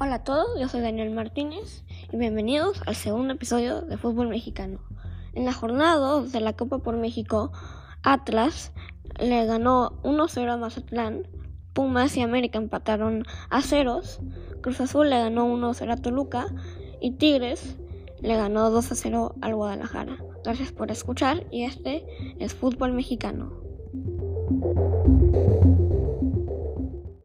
Hola a todos, yo soy Daniel Martínez y bienvenidos al segundo episodio de Fútbol Mexicano. En la jornada 2 de la Copa por México, Atlas le ganó 1-0 a Mazatlán, Pumas y América empataron a ceros, Cruz Azul le ganó 1-0 a Toluca y Tigres le ganó 2-0 al Guadalajara. Gracias por escuchar y este es Fútbol Mexicano.